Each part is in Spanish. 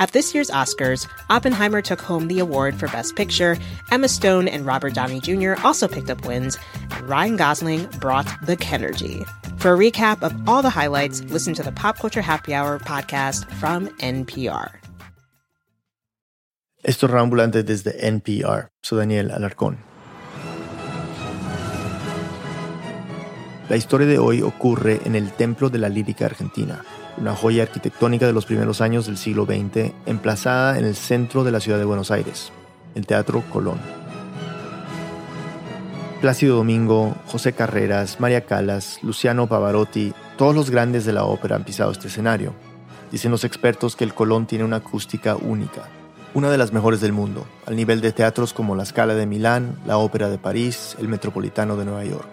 At this year's Oscars, Oppenheimer took home the award for Best Picture, Emma Stone and Robert Downey Jr. also picked up wins, and Ryan Gosling brought the Kenergy. For a recap of all the highlights, listen to the Pop Culture Happy Hour podcast from NPR. Esto es Rambulante desde NPR. Soy Daniel Alarcón. La historia de hoy ocurre en el Templo de la Lírica Argentina, una joya arquitectónica de los primeros años del siglo XX, emplazada en el centro de la ciudad de Buenos Aires, el Teatro Colón. Plácido Domingo, José Carreras, María Calas, Luciano Pavarotti, todos los grandes de la ópera han pisado este escenario. Dicen los expertos que el Colón tiene una acústica única, una de las mejores del mundo, al nivel de teatros como la Scala de Milán, la Ópera de París, el Metropolitano de Nueva York.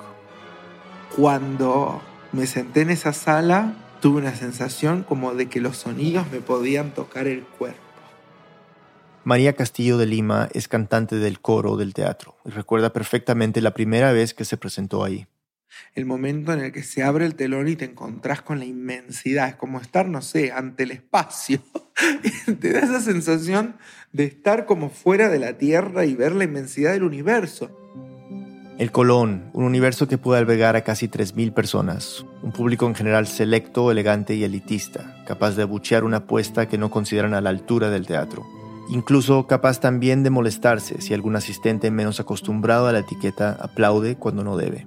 Cuando me senté en esa sala, tuve una sensación como de que los sonidos me podían tocar el cuerpo. María Castillo de Lima es cantante del coro del teatro y recuerda perfectamente la primera vez que se presentó ahí. El momento en el que se abre el telón y te encontrás con la inmensidad, es como estar, no sé, ante el espacio. te da esa sensación de estar como fuera de la Tierra y ver la inmensidad del universo. El Colón, un universo que puede albergar a casi 3.000 personas, un público en general selecto, elegante y elitista, capaz de abuchear una apuesta que no consideran a la altura del teatro. Incluso capaz también de molestarse si algún asistente menos acostumbrado a la etiqueta aplaude cuando no debe.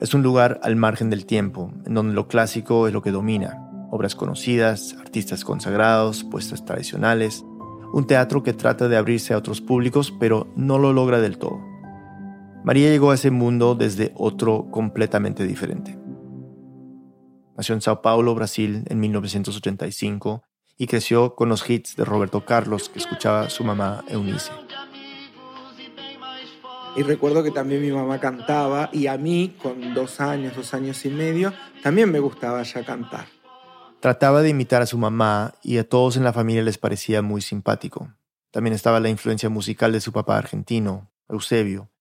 Es un lugar al margen del tiempo, en donde lo clásico es lo que domina. Obras conocidas, artistas consagrados, puestas tradicionales. Un teatro que trata de abrirse a otros públicos, pero no lo logra del todo. María llegó a ese mundo desde otro completamente diferente. Nació en Sao Paulo, Brasil, en 1985 y creció con los hits de Roberto Carlos que escuchaba su mamá Eunice. Y recuerdo que también mi mamá cantaba y a mí, con dos años, dos años y medio, también me gustaba ya cantar. Trataba de imitar a su mamá y a todos en la familia les parecía muy simpático. También estaba la influencia musical de su papá argentino, Eusebio,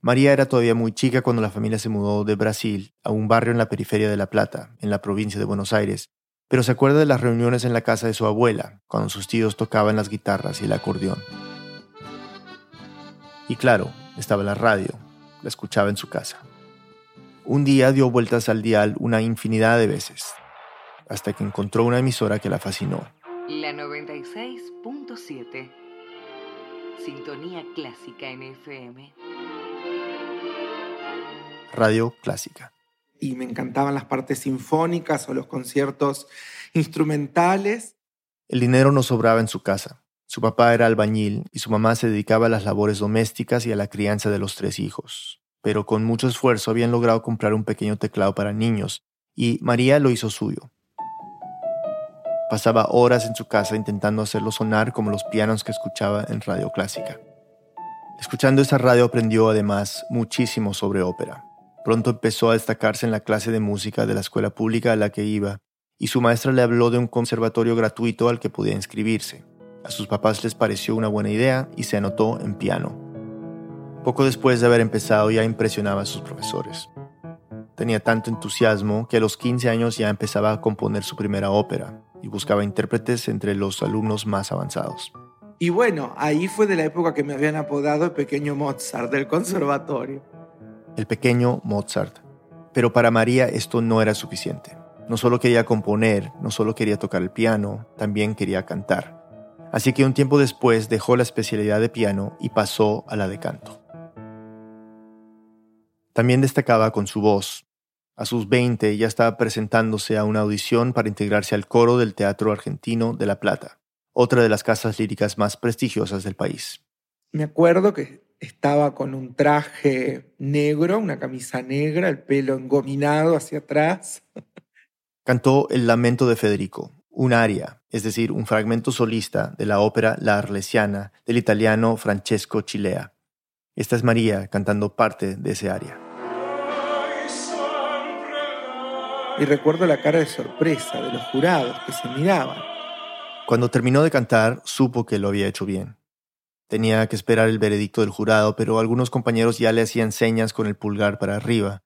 María era todavía muy chica cuando la familia se mudó de Brasil a un barrio en la periferia de La Plata, en la provincia de Buenos Aires, pero se acuerda de las reuniones en la casa de su abuela, cuando sus tíos tocaban las guitarras y el acordeón. Y claro, estaba la radio, la escuchaba en su casa. Un día dio vueltas al dial una infinidad de veces, hasta que encontró una emisora que la fascinó. La 96.7. Sintonía clásica en FM. Radio Clásica. Y me encantaban las partes sinfónicas o los conciertos instrumentales. El dinero no sobraba en su casa. Su papá era albañil y su mamá se dedicaba a las labores domésticas y a la crianza de los tres hijos. Pero con mucho esfuerzo habían logrado comprar un pequeño teclado para niños y María lo hizo suyo. Pasaba horas en su casa intentando hacerlo sonar como los pianos que escuchaba en radio clásica. Escuchando esa radio aprendió además muchísimo sobre ópera. Pronto empezó a destacarse en la clase de música de la escuela pública a la que iba, y su maestra le habló de un conservatorio gratuito al que podía inscribirse. A sus papás les pareció una buena idea y se anotó en piano. Poco después de haber empezado ya impresionaba a sus profesores. Tenía tanto entusiasmo que a los 15 años ya empezaba a componer su primera ópera y buscaba intérpretes entre los alumnos más avanzados. Y bueno, ahí fue de la época que me habían apodado el pequeño Mozart del conservatorio el pequeño Mozart. Pero para María esto no era suficiente. No solo quería componer, no solo quería tocar el piano, también quería cantar. Así que un tiempo después dejó la especialidad de piano y pasó a la de canto. También destacaba con su voz. A sus 20 ya estaba presentándose a una audición para integrarse al coro del Teatro Argentino de La Plata, otra de las casas líricas más prestigiosas del país. Me acuerdo que estaba con un traje negro, una camisa negra, el pelo engominado hacia atrás. Cantó El Lamento de Federico, un aria, es decir, un fragmento solista de la ópera La Arlesiana del italiano Francesco Chilea. Esta es María cantando parte de ese aria. Y recuerdo la cara de sorpresa de los jurados que se miraban. Cuando terminó de cantar, supo que lo había hecho bien. Tenía que esperar el veredicto del jurado, pero algunos compañeros ya le hacían señas con el pulgar para arriba.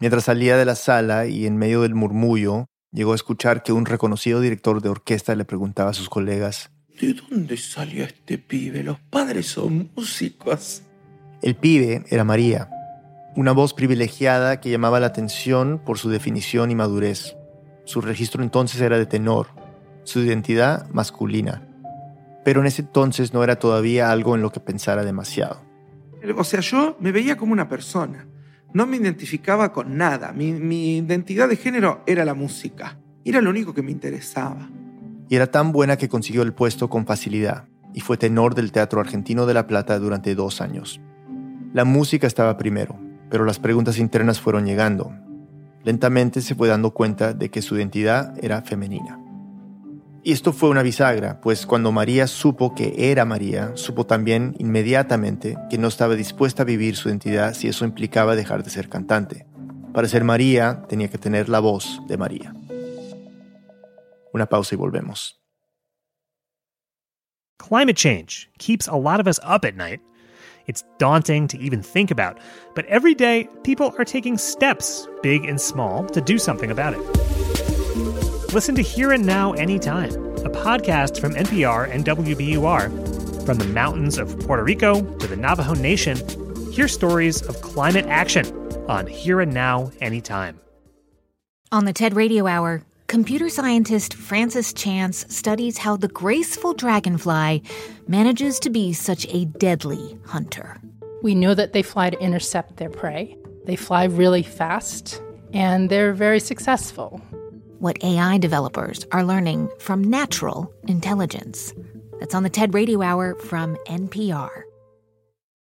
Mientras salía de la sala y en medio del murmullo, Llegó a escuchar que un reconocido director de orquesta le preguntaba a sus colegas, ¿De dónde salió este pibe? Los padres son músicos. El pibe era María, una voz privilegiada que llamaba la atención por su definición y madurez. Su registro entonces era de tenor, su identidad masculina. Pero en ese entonces no era todavía algo en lo que pensara demasiado. O sea, yo me veía como una persona. No me identificaba con nada. Mi, mi identidad de género era la música. Era lo único que me interesaba. Y era tan buena que consiguió el puesto con facilidad y fue tenor del Teatro Argentino de La Plata durante dos años. La música estaba primero, pero las preguntas internas fueron llegando. Lentamente se fue dando cuenta de que su identidad era femenina. Y esto fue una bisagra, pues cuando María supo que era María, supo también inmediatamente que no estaba dispuesta a vivir su identidad si eso implicaba dejar de ser cantante. Para ser María tenía que tener la voz de María. Una pausa y volvemos. Climate change keeps a lot of us up at night. It's daunting to even think about, but every day people are taking steps, big and small, to do something about it. Listen to Here and Now Anytime, a podcast from NPR and WBUR. From the mountains of Puerto Rico to the Navajo Nation, hear stories of climate action on Here and Now Anytime. On the TED Radio Hour, computer scientist Francis Chance studies how the graceful dragonfly manages to be such a deadly hunter. We know that they fly to intercept their prey. They fly really fast and they're very successful what AI developers are learning from natural intelligence. That's on the TED Radio Hour from NPR.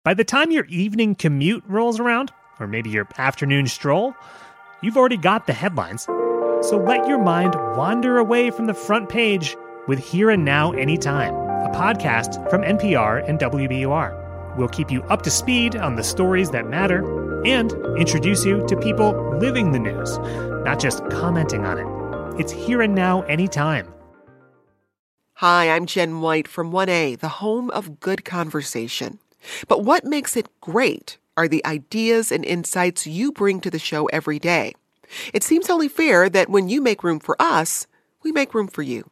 By the time your evening commute rolls around, or maybe your afternoon stroll, you've already got the headlines. So let your mind wander away from the front page with Here and Now Anytime, a podcast from NPR and WBUR. We'll keep you up to speed on the stories that matter and introduce you to people living the news, not just commenting on it. It's here and now, anytime. Hi, I'm Jen White from 1A, the home of good conversation. But what makes it great are the ideas and insights you bring to the show every day. It seems only fair that when you make room for us, we make room for you.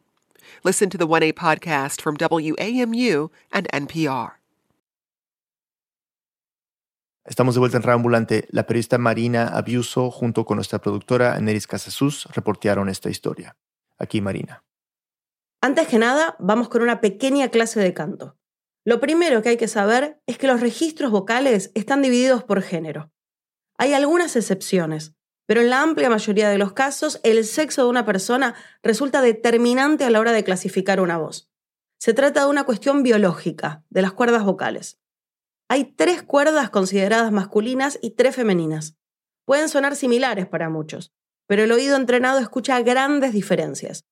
Listen to the 1A podcast from WAMU and NPR. Estamos de vuelta en Rambulante. La periodista Marina Abiuso, junto con nuestra productora Neris Casasus, reportearon esta historia. Aquí, Marina. Antes que nada, vamos con una pequeña clase de canto. Lo primero que hay que saber es que los registros vocales están divididos por género. Hay algunas excepciones, pero en la amplia mayoría de los casos, el sexo de una persona resulta determinante a la hora de clasificar una voz. Se trata de una cuestión biológica, de las cuerdas vocales. Hay tres cuerdas consideradas masculinas y tres femeninas. Pueden sonar similares para muchos, pero el oído entrenado escucha grandes diferencias.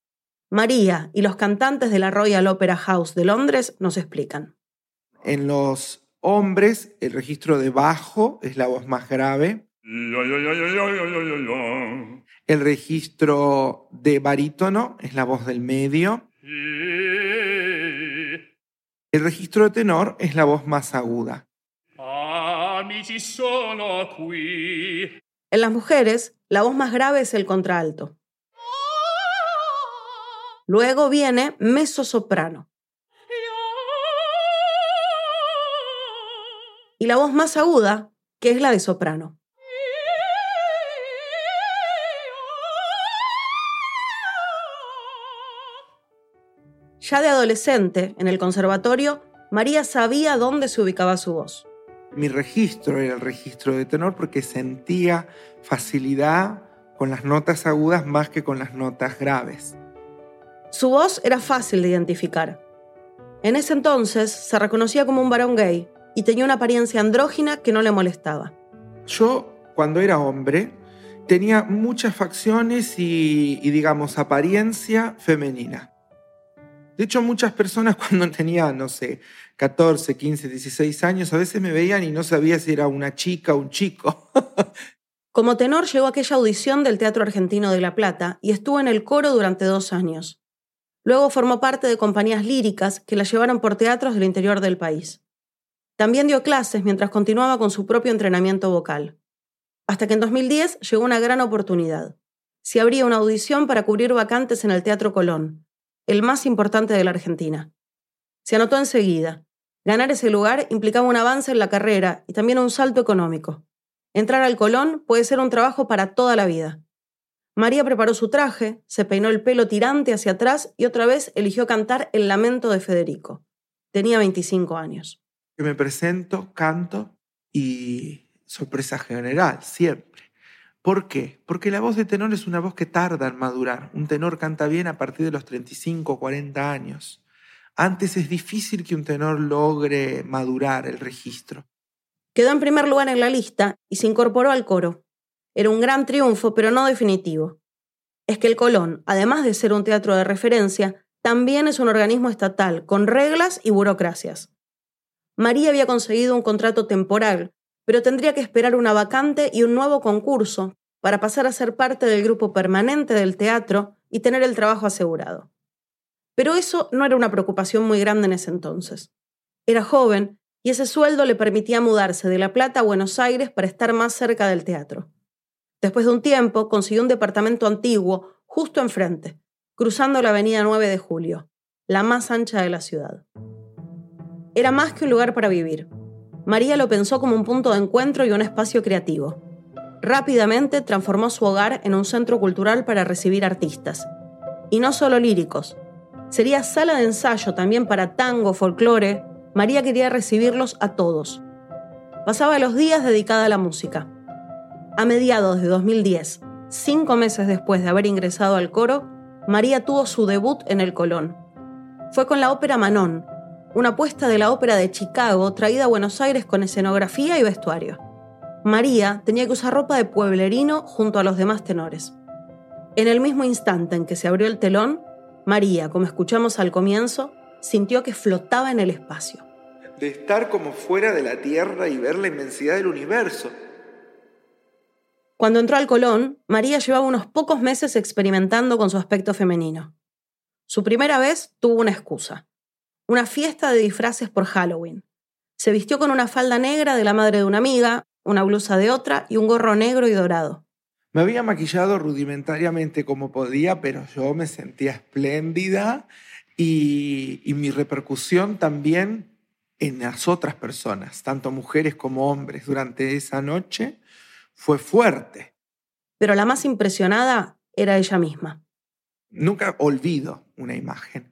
María y los cantantes de la Royal Opera House de Londres nos explican. En los hombres, el registro de bajo es la voz más grave. El registro de barítono es la voz del medio. El registro de tenor es la voz más aguda. En las mujeres, la voz más grave es el contralto. Luego viene mezzosoprano. Y la voz más aguda, que es la de soprano. Ya de adolescente, en el conservatorio, María sabía dónde se ubicaba su voz. Mi registro era el registro de tenor porque sentía facilidad con las notas agudas más que con las notas graves. Su voz era fácil de identificar. En ese entonces se reconocía como un varón gay y tenía una apariencia andrógina que no le molestaba. Yo, cuando era hombre, tenía muchas facciones y, y digamos, apariencia femenina. De hecho, muchas personas cuando tenía, no sé, 14, 15, 16 años, a veces me veían y no sabía si era una chica o un chico. Como tenor llegó a aquella audición del Teatro Argentino de La Plata y estuvo en el coro durante dos años. Luego formó parte de compañías líricas que la llevaron por teatros del interior del país. También dio clases mientras continuaba con su propio entrenamiento vocal. Hasta que en 2010 llegó una gran oportunidad. se abría una audición para cubrir vacantes en el Teatro Colón, el más importante de la Argentina. Se anotó enseguida. Ganar ese lugar implicaba un avance en la carrera y también un salto económico. Entrar al Colón puede ser un trabajo para toda la vida. María preparó su traje, se peinó el pelo tirante hacia atrás y otra vez eligió cantar El lamento de Federico. Tenía 25 años. Me presento, canto y sorpresa general, siempre. ¿Por qué? Porque la voz de tenor es una voz que tarda en madurar. Un tenor canta bien a partir de los 35 o 40 años. Antes es difícil que un tenor logre madurar el registro. Quedó en primer lugar en la lista y se incorporó al coro. Era un gran triunfo, pero no definitivo. Es que el Colón, además de ser un teatro de referencia, también es un organismo estatal, con reglas y burocracias. María había conseguido un contrato temporal, pero tendría que esperar una vacante y un nuevo concurso para pasar a ser parte del grupo permanente del teatro y tener el trabajo asegurado. Pero eso no era una preocupación muy grande en ese entonces. Era joven y ese sueldo le permitía mudarse de La Plata a Buenos Aires para estar más cerca del teatro. Después de un tiempo, consiguió un departamento antiguo justo enfrente, cruzando la avenida 9 de Julio, la más ancha de la ciudad. Era más que un lugar para vivir. María lo pensó como un punto de encuentro y un espacio creativo. Rápidamente transformó su hogar en un centro cultural para recibir artistas. Y no solo líricos. Sería sala de ensayo también para tango, folclore. María quería recibirlos a todos. Pasaba los días dedicada a la música. A mediados de 2010, cinco meses después de haber ingresado al coro, María tuvo su debut en el Colón. Fue con la ópera Manon, una apuesta de la ópera de Chicago traída a Buenos Aires con escenografía y vestuario. María tenía que usar ropa de pueblerino junto a los demás tenores. En el mismo instante en que se abrió el telón, María, como escuchamos al comienzo, sintió que flotaba en el espacio. De estar como fuera de la Tierra y ver la inmensidad del universo. Cuando entró al Colón, María llevaba unos pocos meses experimentando con su aspecto femenino. Su primera vez tuvo una excusa, una fiesta de disfraces por Halloween. Se vistió con una falda negra de la madre de una amiga, una blusa de otra y un gorro negro y dorado. Me había maquillado rudimentariamente como podía, pero yo me sentía espléndida y, y mi repercusión también en las otras personas, tanto mujeres como hombres, durante esa noche fue fuerte. Pero la más impresionada era ella misma. Nunca olvido una imagen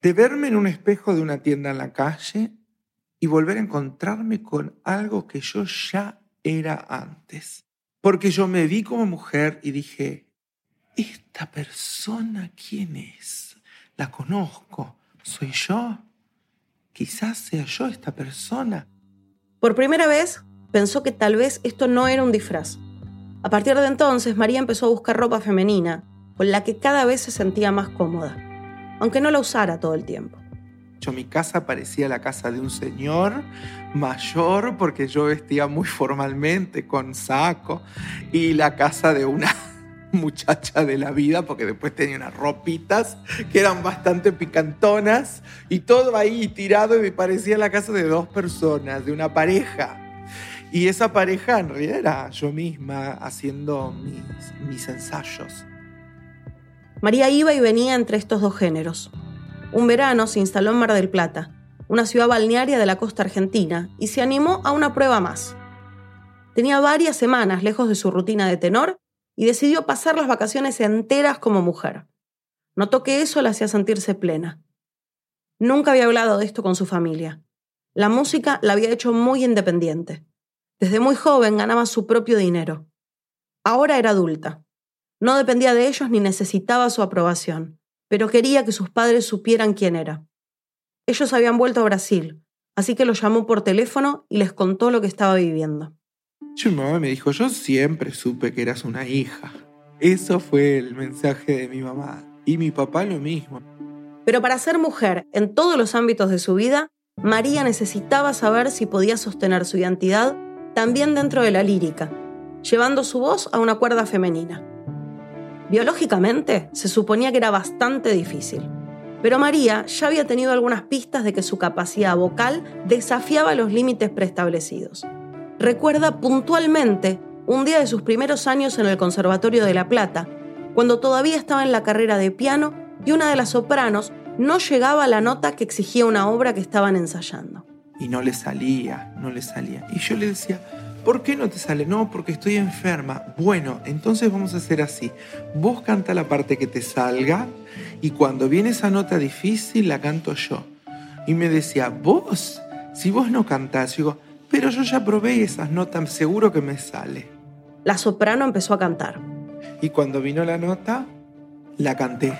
de verme en un espejo de una tienda en la calle y volver a encontrarme con algo que yo ya era antes. Porque yo me vi como mujer y dije, ¿esta persona quién es? La conozco. ¿Soy yo? Quizás sea yo esta persona. Por primera vez pensó que tal vez esto no era un disfraz. A partir de entonces, María empezó a buscar ropa femenina, con la que cada vez se sentía más cómoda, aunque no la usara todo el tiempo. Yo, mi casa parecía la casa de un señor mayor porque yo vestía muy formalmente con saco y la casa de una muchacha de la vida porque después tenía unas ropitas que eran bastante picantonas y todo ahí tirado y me parecía la casa de dos personas, de una pareja. Y esa pareja en realidad era yo misma haciendo mis, mis ensayos. María iba y venía entre estos dos géneros. Un verano se instaló en Mar del Plata, una ciudad balnearia de la costa argentina, y se animó a una prueba más. Tenía varias semanas lejos de su rutina de tenor y decidió pasar las vacaciones enteras como mujer. Notó que eso la hacía sentirse plena. Nunca había hablado de esto con su familia. La música la había hecho muy independiente. Desde muy joven ganaba su propio dinero. Ahora era adulta. No dependía de ellos ni necesitaba su aprobación, pero quería que sus padres supieran quién era. Ellos habían vuelto a Brasil, así que los llamó por teléfono y les contó lo que estaba viviendo. mi mamá me dijo, yo siempre supe que eras una hija. Eso fue el mensaje de mi mamá. Y mi papá lo mismo. Pero para ser mujer en todos los ámbitos de su vida, María necesitaba saber si podía sostener su identidad también dentro de la lírica, llevando su voz a una cuerda femenina. Biológicamente, se suponía que era bastante difícil, pero María ya había tenido algunas pistas de que su capacidad vocal desafiaba los límites preestablecidos. Recuerda puntualmente un día de sus primeros años en el Conservatorio de La Plata, cuando todavía estaba en la carrera de piano y una de las sopranos no llegaba a la nota que exigía una obra que estaban ensayando. Y no le salía, no le salía. Y yo le decía, ¿por qué no te sale? No, porque estoy enferma. Bueno, entonces vamos a hacer así. Vos canta la parte que te salga y cuando viene esa nota difícil la canto yo. Y me decía, vos, si vos no cantás, yo digo, pero yo ya probé esas notas, seguro que me sale. La soprano empezó a cantar. Y cuando vino la nota, la canté.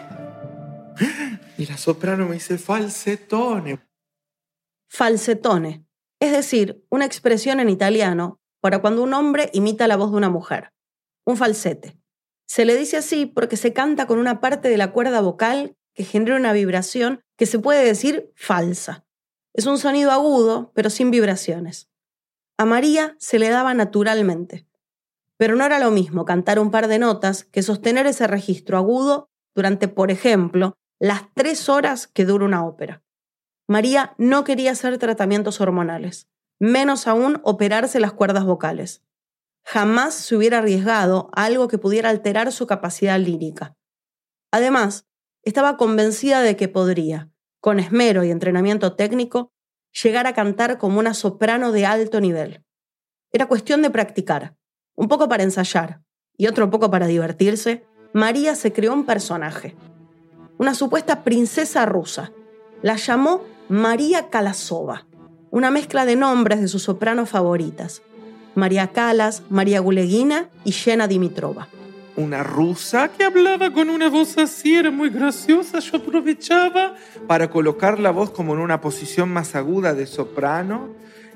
Y la soprano me dice falsetone. Falsetone, es decir, una expresión en italiano para cuando un hombre imita la voz de una mujer. Un falsete. Se le dice así porque se canta con una parte de la cuerda vocal que genera una vibración que se puede decir falsa. Es un sonido agudo, pero sin vibraciones. A María se le daba naturalmente. Pero no era lo mismo cantar un par de notas que sostener ese registro agudo durante, por ejemplo, las tres horas que dura una ópera. María no quería hacer tratamientos hormonales, menos aún operarse las cuerdas vocales. Jamás se hubiera arriesgado a algo que pudiera alterar su capacidad lírica. Además, estaba convencida de que podría, con esmero y entrenamiento técnico, llegar a cantar como una soprano de alto nivel. Era cuestión de practicar, un poco para ensayar y otro poco para divertirse, María se creó un personaje, una supuesta princesa rusa. La llamó María Kalasova, una mezcla de nombres de sus sopranos favoritas. María Calas, María Guleguina y Yena Dimitrova. Una rusa que hablaba con una voz así, era muy graciosa. Yo aprovechaba para colocar la voz como en una posición más aguda de soprano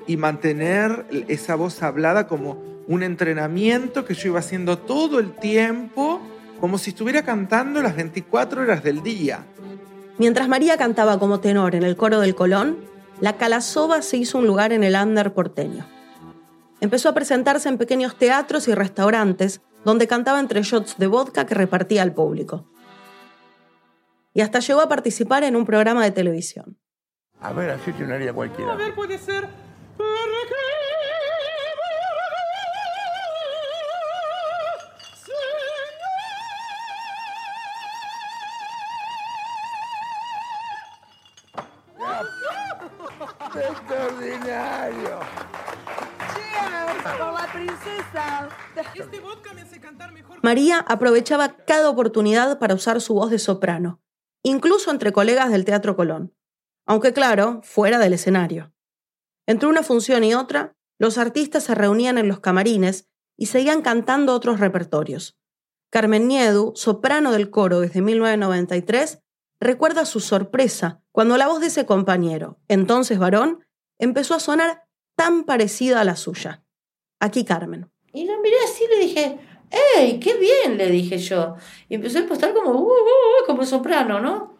y mantener esa voz hablada como un entrenamiento que yo iba haciendo todo el tiempo, como si estuviera cantando las 24 horas del día. Mientras María cantaba como tenor en el coro del Colón, la Calasova se hizo un lugar en el under porteño. Empezó a presentarse en pequeños teatros y restaurantes donde cantaba entre shots de vodka que repartía al público. Y hasta llegó a participar en un programa de televisión. A ver, así te haría cualquiera. A ver, puede ser. ¡Extraordinario! ¡Por la princesa! Este vodka me hace cantar mejor. María aprovechaba cada oportunidad para usar su voz de soprano, incluso entre colegas del Teatro Colón, aunque claro, fuera del escenario. Entre una función y otra, los artistas se reunían en los camarines y seguían cantando otros repertorios. Carmen Niedu, soprano del coro desde 1993, recuerda su sorpresa cuando la voz de ese compañero, entonces varón, empezó a sonar tan parecida a la suya. Aquí Carmen. Y lo miré así y le dije, ¡Ey, qué bien! le dije yo. Y empezó a impostar como, uh, uh, uh, como soprano, ¿no?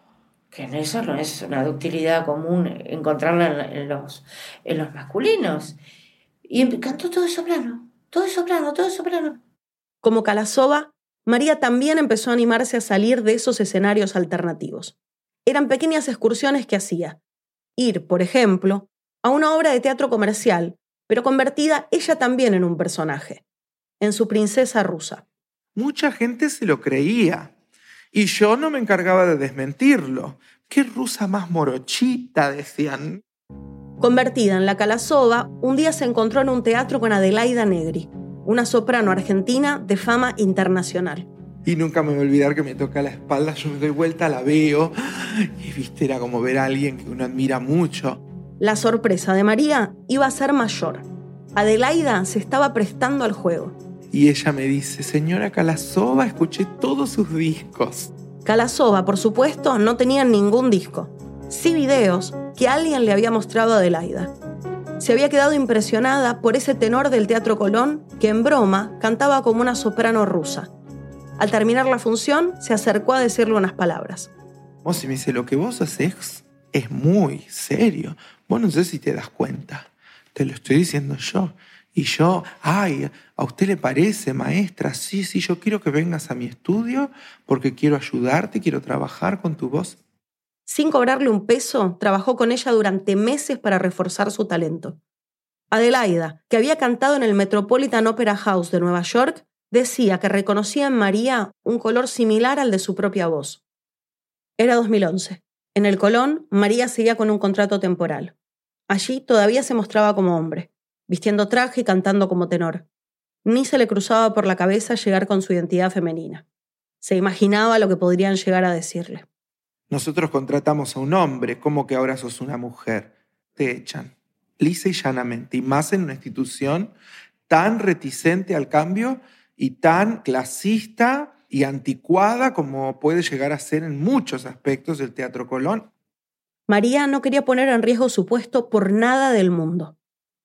Que eso no es una ductilidad común encontrarla en, los, en los masculinos. Y cantó todo de soprano, todo de soprano, todo de soprano. Como Calasova, María también empezó a animarse a salir de esos escenarios alternativos. Eran pequeñas excursiones que hacía. Ir, por ejemplo, a una obra de teatro comercial, pero convertida ella también en un personaje, en su princesa rusa. Mucha gente se lo creía y yo no me encargaba de desmentirlo. ¿Qué rusa más morochita? decían. Convertida en la Calasova, un día se encontró en un teatro con Adelaida Negri, una soprano argentina de fama internacional. Y nunca me voy a olvidar que me toca la espalda, yo me doy vuelta, la veo, y viste, era como ver a alguien que uno admira mucho. La sorpresa de María iba a ser mayor. Adelaida se estaba prestando al juego. Y ella me dice, señora Calasova, escuché todos sus discos. Calasova, por supuesto, no tenía ningún disco. Sí videos que alguien le había mostrado a Adelaida. Se había quedado impresionada por ese tenor del Teatro Colón que en broma cantaba como una soprano rusa. Al terminar la función, se acercó a decirle unas palabras. Vos y me dice, lo que vos haces es muy serio. Vos no sé si te das cuenta. Te lo estoy diciendo yo. Y yo, ay, ¿a usted le parece, maestra? Sí, sí, yo quiero que vengas a mi estudio porque quiero ayudarte, quiero trabajar con tu voz. Sin cobrarle un peso, trabajó con ella durante meses para reforzar su talento. Adelaida, que había cantado en el Metropolitan Opera House de Nueva York, decía que reconocía en María un color similar al de su propia voz. Era 2011. En el Colón, María seguía con un contrato temporal. Allí todavía se mostraba como hombre, vistiendo traje y cantando como tenor. Ni se le cruzaba por la cabeza llegar con su identidad femenina. Se imaginaba lo que podrían llegar a decirle. Nosotros contratamos a un hombre, ¿cómo que ahora sos una mujer? Te echan, lisa y llanamente, y más en una institución tan reticente al cambio y tan clasista y anticuada como puede llegar a ser en muchos aspectos del Teatro Colón. María no quería poner en riesgo su puesto por nada del mundo.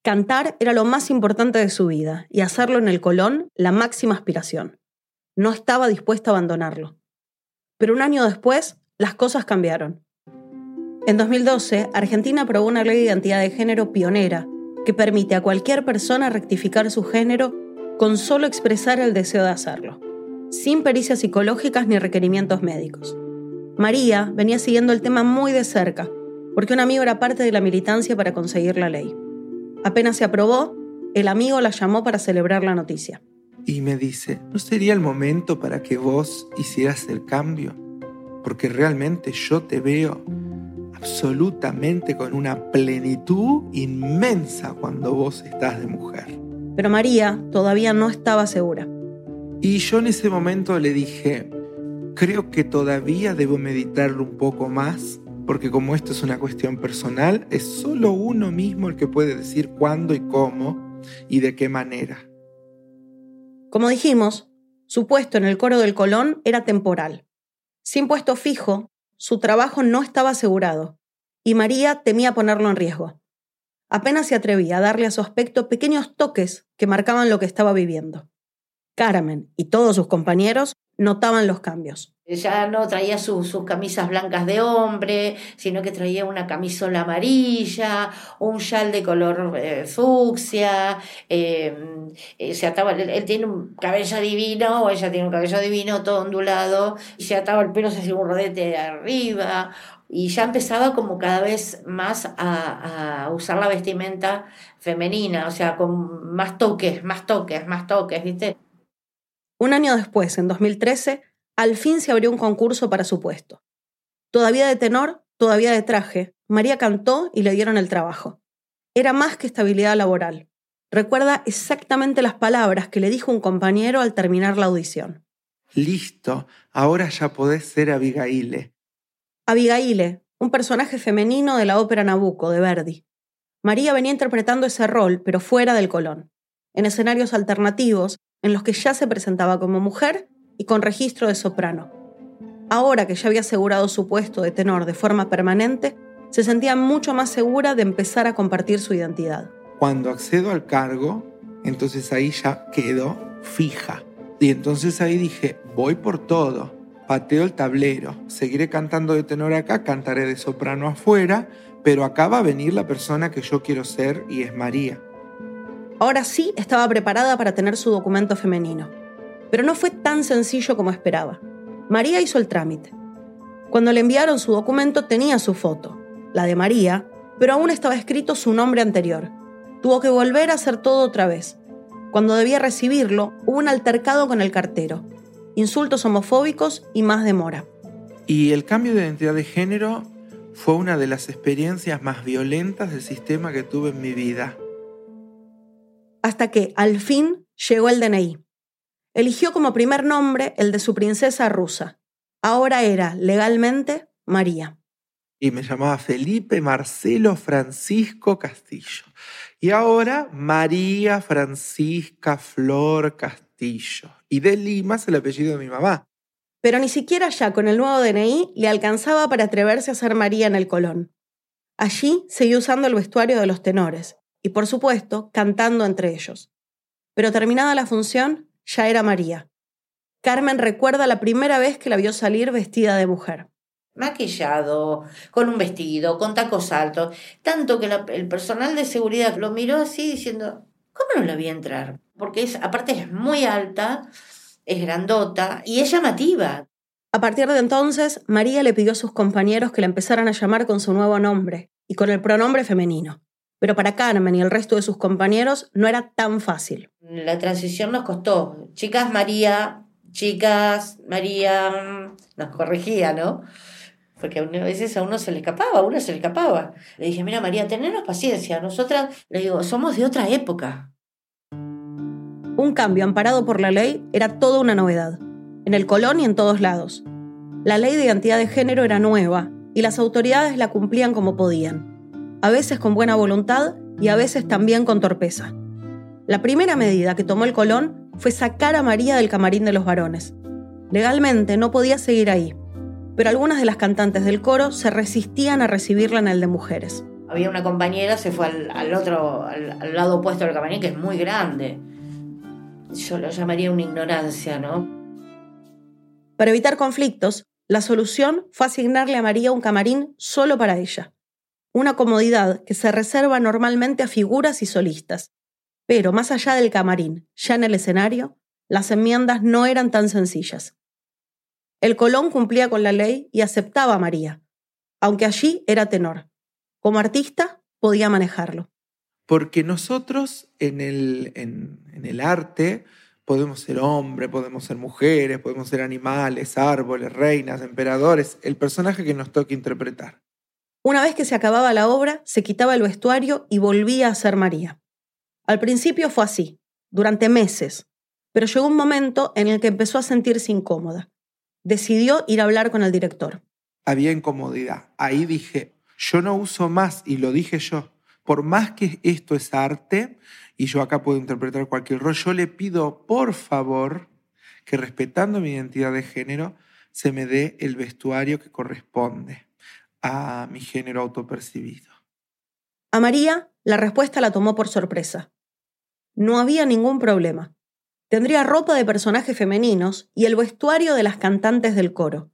Cantar era lo más importante de su vida y hacerlo en el Colón la máxima aspiración. No estaba dispuesta a abandonarlo. Pero un año después, las cosas cambiaron. En 2012, Argentina aprobó una ley de identidad de género pionera que permite a cualquier persona rectificar su género con solo expresar el deseo de hacerlo, sin pericias psicológicas ni requerimientos médicos. María venía siguiendo el tema muy de cerca, porque un amigo era parte de la militancia para conseguir la ley. Apenas se aprobó, el amigo la llamó para celebrar la noticia. Y me dice, ¿no sería el momento para que vos hicieras el cambio? Porque realmente yo te veo absolutamente con una plenitud inmensa cuando vos estás de mujer. Pero María todavía no estaba segura. Y yo en ese momento le dije, creo que todavía debo meditarlo un poco más, porque como esto es una cuestión personal, es solo uno mismo el que puede decir cuándo y cómo y de qué manera. Como dijimos, su puesto en el coro del Colón era temporal. Sin puesto fijo, su trabajo no estaba asegurado, y María temía ponerlo en riesgo. Apenas se atrevía a darle a su aspecto pequeños toques que marcaban lo que estaba viviendo. Carmen y todos sus compañeros notaban los cambios. Ya no traía sus camisas blancas de hombre, sino que traía una camisola amarilla, un chal de color eh, fucsia, em, eh, se ataba, él, tiene un cabello divino, o ella tiene un cabello divino, todo ondulado, y se ataba el pelo, se hacía un rodete de arriba, y ya empezaba como cada vez más a, a, usar la vestimenta femenina, o sea, con más toques, más toques, más toques, ¿viste? Un año después, en 2013, al fin se abrió un concurso para su puesto. Todavía de tenor, todavía de traje, María cantó y le dieron el trabajo. Era más que estabilidad laboral. Recuerda exactamente las palabras que le dijo un compañero al terminar la audición. Listo, ahora ya podés ser Abigaile. Abigaile, un personaje femenino de la ópera Nabucco de Verdi. María venía interpretando ese rol, pero fuera del Colón, en escenarios alternativos en los que ya se presentaba como mujer y con registro de soprano. Ahora que ya había asegurado su puesto de tenor de forma permanente, se sentía mucho más segura de empezar a compartir su identidad. Cuando accedo al cargo, entonces ahí ya quedo fija. Y entonces ahí dije, voy por todo, pateo el tablero, seguiré cantando de tenor acá, cantaré de soprano afuera, pero acá va a venir la persona que yo quiero ser y es María. Ahora sí estaba preparada para tener su documento femenino. Pero no fue tan sencillo como esperaba. María hizo el trámite. Cuando le enviaron su documento tenía su foto, la de María, pero aún estaba escrito su nombre anterior. Tuvo que volver a hacer todo otra vez. Cuando debía recibirlo, hubo un altercado con el cartero, insultos homofóbicos y más demora. Y el cambio de identidad de género fue una de las experiencias más violentas del sistema que tuve en mi vida. Hasta que, al fin, llegó el DNI. Eligió como primer nombre el de su princesa rusa. Ahora era, legalmente, María. Y me llamaba Felipe Marcelo Francisco Castillo. Y ahora María Francisca Flor Castillo. Y de Lima es el apellido de mi mamá. Pero ni siquiera ya con el nuevo DNI le alcanzaba para atreverse a ser María en el Colón. Allí seguía usando el vestuario de los tenores y, por supuesto, cantando entre ellos. Pero terminada la función, ya era María. Carmen recuerda la primera vez que la vio salir vestida de mujer. Maquillado, con un vestido, con tacos altos, tanto que el personal de seguridad lo miró así diciendo, ¿cómo no la vi entrar? Porque es, aparte es muy alta, es grandota y es llamativa. A partir de entonces, María le pidió a sus compañeros que la empezaran a llamar con su nuevo nombre y con el pronombre femenino. Pero para Carmen y el resto de sus compañeros no era tan fácil. La transición nos costó. Chicas María, chicas María, nos corregía, ¿no? Porque a veces a uno se le escapaba, a uno se le escapaba. Le dije, mira María, tenenos paciencia. Nosotras, le digo, somos de otra época. Un cambio amparado por la ley era toda una novedad, en el Colón y en todos lados. La ley de identidad de género era nueva y las autoridades la cumplían como podían, a veces con buena voluntad y a veces también con torpeza. La primera medida que tomó el Colón fue sacar a María del camarín de los varones. Legalmente no podía seguir ahí, pero algunas de las cantantes del coro se resistían a recibirla en el de mujeres. Había una compañera, se fue al, otro, al, lado opuesto del camarín, que es muy grande. Yo lo llamaría una ignorancia, ¿no? Para evitar conflictos, la solución fue asignarle a María un camarín solo para ella. Una comodidad que se reserva normalmente a figuras y solistas. Pero más allá del camarín, ya en el escenario, las enmiendas no eran tan sencillas. El Colón cumplía con la ley y aceptaba a María, aunque allí era tenor. Como artista podía manejarlo. Porque nosotros en el, en, el arte podemos ser hombres, podemos ser mujeres, podemos ser animales, árboles, reinas, emperadores, el personaje que nos toque interpretar. Una vez que se acababa la obra, se quitaba el vestuario y volvía a ser María. Al principio fue así, durante meses, pero llegó un momento en el que empezó a sentirse incómoda decidió ir a hablar con el director. Había incomodidad. Ahí dije, yo no uso más, y lo dije yo, por más que esto es arte, y yo acá puedo interpretar cualquier rol, yo le pido, por favor, que respetando mi identidad de género, se me dé el vestuario que corresponde a mi género autopercibido. A María, la respuesta la tomó por sorpresa. No había ningún problema. Tendría ropa de personajes femeninos y el vestuario de las cantantes del coro.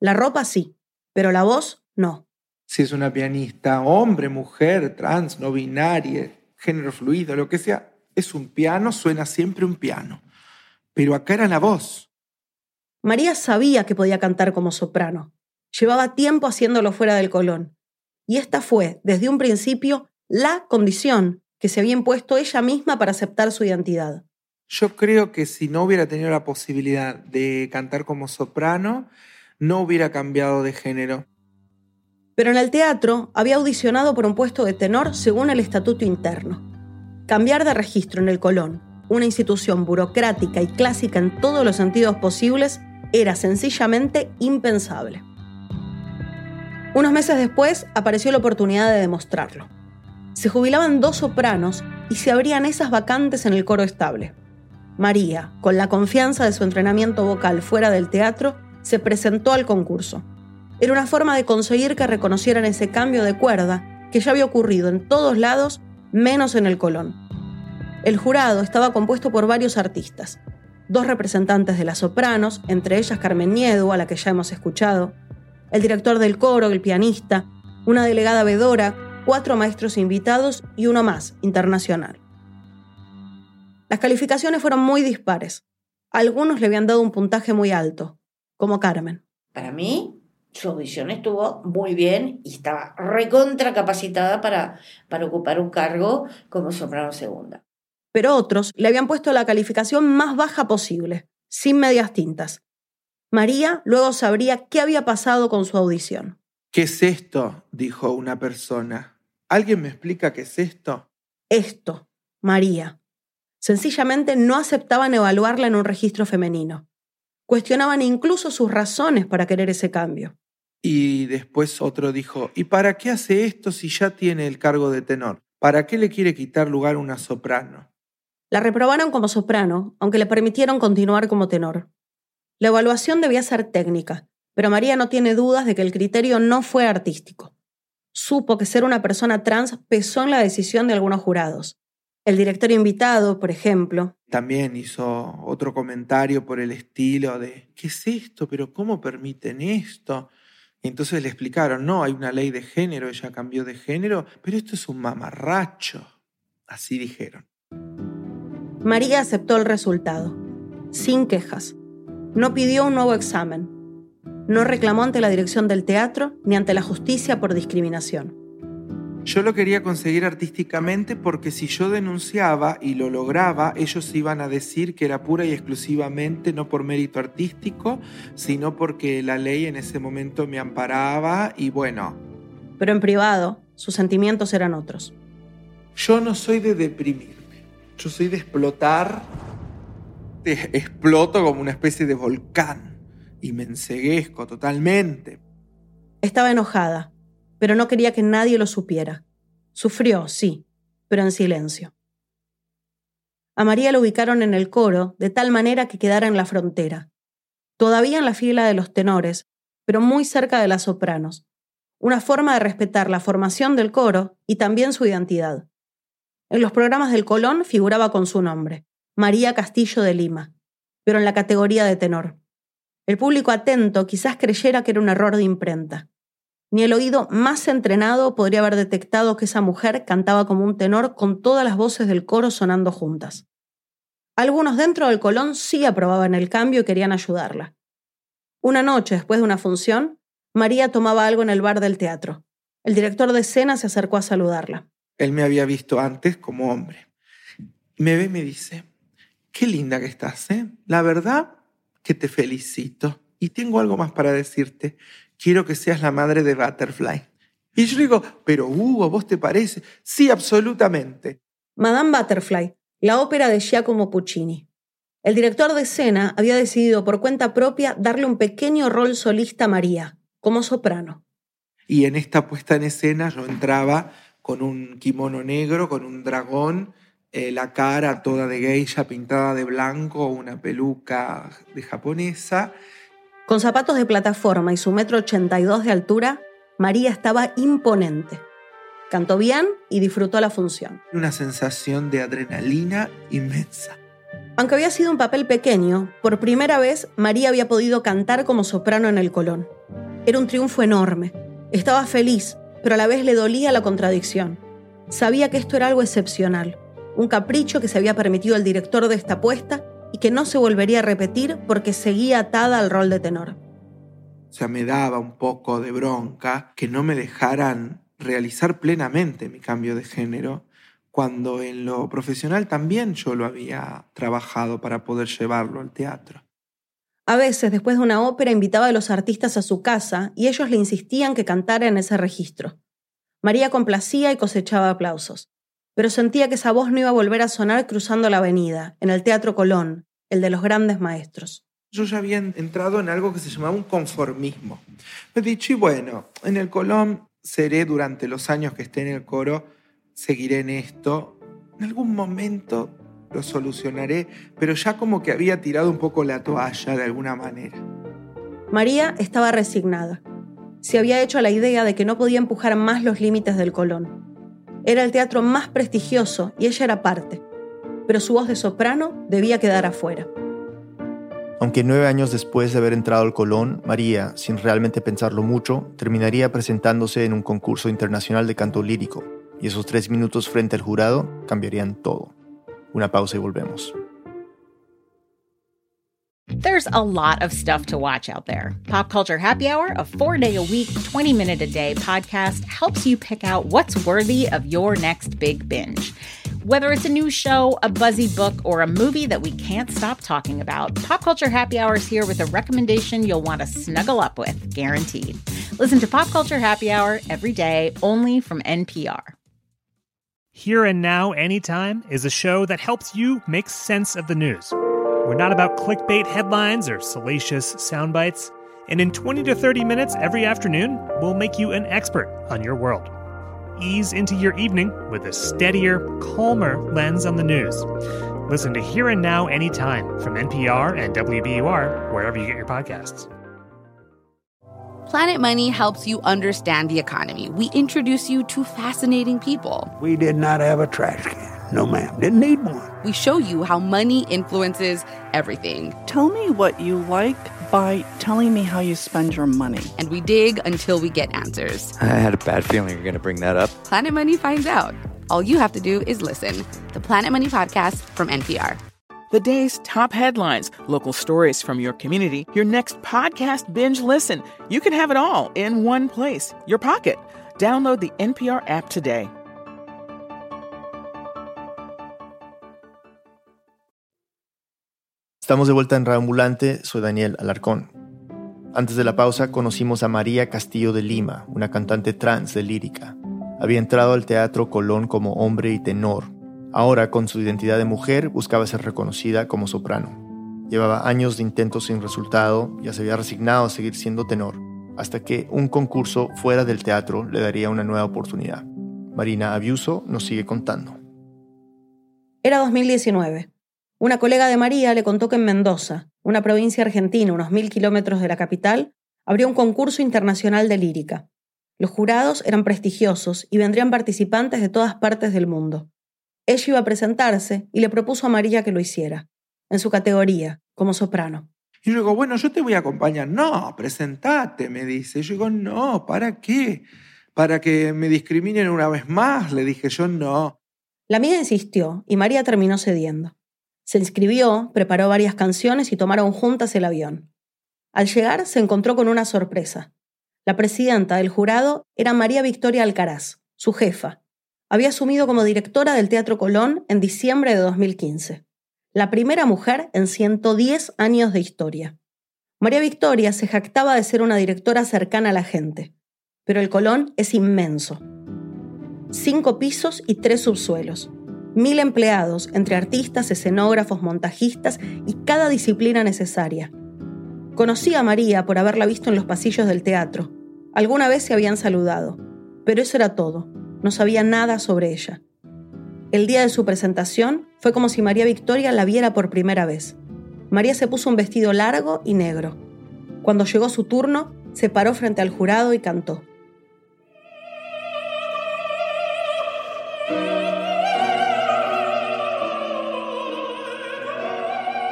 La ropa sí, pero la voz no. Si es una pianista, hombre, mujer, trans, no binaria, género fluido, lo que sea, es un piano, suena siempre un piano. Pero acá era la voz. María sabía que podía cantar como soprano. Llevaba tiempo haciéndolo fuera del Colón. Y esta fue, desde un principio, la condición que se había impuesto ella misma para aceptar su identidad. Yo creo que si no hubiera tenido la posibilidad de cantar como soprano, no hubiera cambiado de género. Pero en el teatro había audicionado por un puesto de tenor según el estatuto interno. Cambiar de registro en el Colón, una institución burocrática y clásica en todos los sentidos posibles, era sencillamente impensable. Unos meses después apareció la oportunidad de demostrarlo. Se jubilaban dos sopranos y se abrían esas vacantes en el coro estable. María, con la confianza de su entrenamiento vocal fuera del teatro, se presentó al concurso. Era una forma de conseguir que reconocieran ese cambio de cuerda que ya había ocurrido en todos lados, menos en el Colón. El jurado estaba compuesto por varios artistas, dos representantes de las sopranos, entre ellas Carmen Niedo, a la que ya hemos escuchado, el director del coro, el pianista, una delegada vedora, cuatro maestros invitados y uno más, internacional. Las calificaciones fueron muy dispares. Algunos le habían dado un puntaje muy alto, como Carmen. Para mí, su audición estuvo muy bien y estaba recontra capacitada para, para ocupar un cargo como soprano segunda. Pero otros le habían puesto la calificación más baja posible, sin medias tintas. María luego sabría qué había pasado con su audición. ¿Qué es esto? dijo una persona. ¿Alguien me explica qué es esto? Esto, María, Sencillamente no aceptaban evaluarla en un registro femenino. Cuestionaban incluso sus razones para querer ese cambio. Y después otro dijo, ¿y para qué hace esto si ya tiene el cargo de tenor? ¿Para qué le quiere quitar lugar a una soprano? La reprobaron como soprano, aunque le permitieron continuar como tenor. La evaluación debía ser técnica, pero María no tiene dudas de que el criterio no fue artístico. Supo que ser una persona trans pesó en la decisión de algunos jurados, el director invitado, por ejemplo. También hizo otro comentario por el estilo de, ¿qué es esto? ¿Pero cómo permiten esto? Y entonces le explicaron, no, hay una ley de género, ella cambió de género, pero esto es un mamarracho. Así dijeron. María aceptó el resultado, sin quejas. No pidió un nuevo examen. No reclamó ante la dirección del teatro ni ante la justicia por discriminación. Yo lo quería conseguir artísticamente porque si yo denunciaba y lo lograba, ellos iban a decir que era pura y exclusivamente no por mérito artístico, sino porque la ley en ese momento me amparaba y bueno. Pero en privado, sus sentimientos eran otros. Yo no soy de deprimirme, yo soy de explotar, de exploto como una especie de volcán y me enseguezco totalmente. Estaba enojada, pero no quería que nadie lo supiera. Sufrió, sí, pero en silencio. A María lo ubicaron en el coro de tal manera que quedara en la frontera, todavía en la fila de los tenores, pero muy cerca de las sopranos, una forma de respetar la formación del coro y también su identidad. En los programas del Colón figuraba con su nombre, María Castillo de Lima, pero en la categoría de tenor. El público atento quizás creyera que era un error de imprenta. Ni el oído más entrenado podría haber detectado que esa mujer cantaba como un tenor con todas las voces del coro sonando juntas. Algunos dentro del Colón sí aprobaban el cambio y querían ayudarla. Una noche, después de una función, María tomaba algo en el bar del teatro. El director de escena se acercó a saludarla. Él me había visto antes como hombre. Me ve y me dice, qué linda que estás, ¿eh? La verdad que te felicito. Y tengo algo más para decirte quiero que seas la madre de Butterfly. Y yo digo, pero Hugo, ¿vos te parece? Sí, absolutamente. Madame Butterfly, la ópera de Giacomo Puccini. El director de escena había decidido por cuenta propia darle un pequeño rol solista a María, como soprano. Y en esta puesta en escena yo entraba con un kimono negro, con un dragón, eh, la cara toda de geisha pintada de blanco, una peluca de japonesa con zapatos de plataforma y su metro 82 de altura, María estaba imponente. Cantó bien y disfrutó la función. Una sensación de adrenalina inmensa. Aunque había sido un papel pequeño, por primera vez María había podido cantar como soprano en el Colón. Era un triunfo enorme. Estaba feliz, pero a la vez le dolía la contradicción. Sabía que esto era algo excepcional, un capricho que se había permitido el director de esta apuesta y que no se volvería a repetir porque seguía atada al rol de tenor. O sea, me daba un poco de bronca que no me dejaran realizar plenamente mi cambio de género, cuando en lo profesional también yo lo había trabajado para poder llevarlo al teatro. A veces, después de una ópera, invitaba a los artistas a su casa y ellos le insistían que cantara en ese registro. María complacía y cosechaba aplausos pero sentía que esa voz no iba a volver a sonar cruzando la avenida, en el Teatro Colón, el de los grandes maestros. Yo ya había entrado en algo que se llamaba un conformismo. Me he dicho, y bueno, en el Colón seré durante los años que esté en el coro, seguiré en esto. En algún momento lo solucionaré, pero ya como que había tirado un poco la toalla de alguna manera. María estaba resignada. Se había hecho la idea de que no podía empujar más los límites del Colón. Era el teatro más prestigioso y ella era parte, pero su voz de soprano debía quedar afuera. Aunque nueve años después de haber entrado al Colón, María, sin realmente pensarlo mucho, terminaría presentándose en un concurso internacional de canto lírico, y esos tres minutos frente al jurado cambiarían todo. Una pausa y volvemos. There's a lot of stuff to watch out there. Pop Culture Happy Hour, a four day a week, 20 minute a day podcast, helps you pick out what's worthy of your next big binge. Whether it's a new show, a buzzy book, or a movie that we can't stop talking about, Pop Culture Happy Hour is here with a recommendation you'll want to snuggle up with, guaranteed. Listen to Pop Culture Happy Hour every day, only from NPR. Here and Now Anytime is a show that helps you make sense of the news. We're not about clickbait headlines or salacious sound bites. And in 20 to 30 minutes every afternoon, we'll make you an expert on your world. Ease into your evening with a steadier, calmer lens on the news. Listen to Here and Now anytime from NPR and WBUR, wherever you get your podcasts. Planet Money helps you understand the economy. We introduce you to fascinating people. We did not have a trash can. No, ma'am. Didn't need one. We show you how money influences everything. Tell me what you like by telling me how you spend your money. And we dig until we get answers. I had a bad feeling you're going to bring that up. Planet Money finds out. All you have to do is listen. The Planet Money podcast from NPR. The day's top headlines, local stories from your community, your next podcast binge listen. You can have it all in one place, your pocket. Download the NPR app today. Estamos de vuelta en Reambulante, soy Daniel Alarcón. Antes de la pausa conocimos a María Castillo de Lima, una cantante trans de lírica. Había entrado al Teatro Colón como hombre y tenor. Ahora, con su identidad de mujer, buscaba ser reconocida como soprano. Llevaba años de intentos sin resultado, ya se había resignado a seguir siendo tenor, hasta que un concurso fuera del teatro le daría una nueva oportunidad. Marina Abiuso nos sigue contando. Era 2019. Una colega de María le contó que en Mendoza, una provincia argentina unos mil kilómetros de la capital, habría un concurso internacional de lírica. Los jurados eran prestigiosos y vendrían participantes de todas partes del mundo. Ella iba a presentarse y le propuso a María que lo hiciera, en su categoría, como soprano. Y yo digo, bueno, yo te voy a acompañar. No, presentate, me dice. Yo digo, no, ¿para qué? ¿Para que me discriminen una vez más? Le dije yo, no. La amiga insistió y María terminó cediendo. Se inscribió, preparó varias canciones y tomaron juntas el avión. Al llegar se encontró con una sorpresa. La presidenta del jurado era María Victoria Alcaraz, su jefa. Había asumido como directora del Teatro Colón en diciembre de 2015. La primera mujer en 110 años de historia. María Victoria se jactaba de ser una directora cercana a la gente, pero el Colón es inmenso. Cinco pisos y tres subsuelos mil empleados entre artistas, escenógrafos, montajistas y cada disciplina necesaria. Conocí a María por haberla visto en los pasillos del teatro. Alguna vez se habían saludado, pero eso era todo. No sabía nada sobre ella. El día de su presentación fue como si María Victoria la viera por primera vez. María se puso un vestido largo y negro. Cuando llegó su turno, se paró frente al jurado y cantó.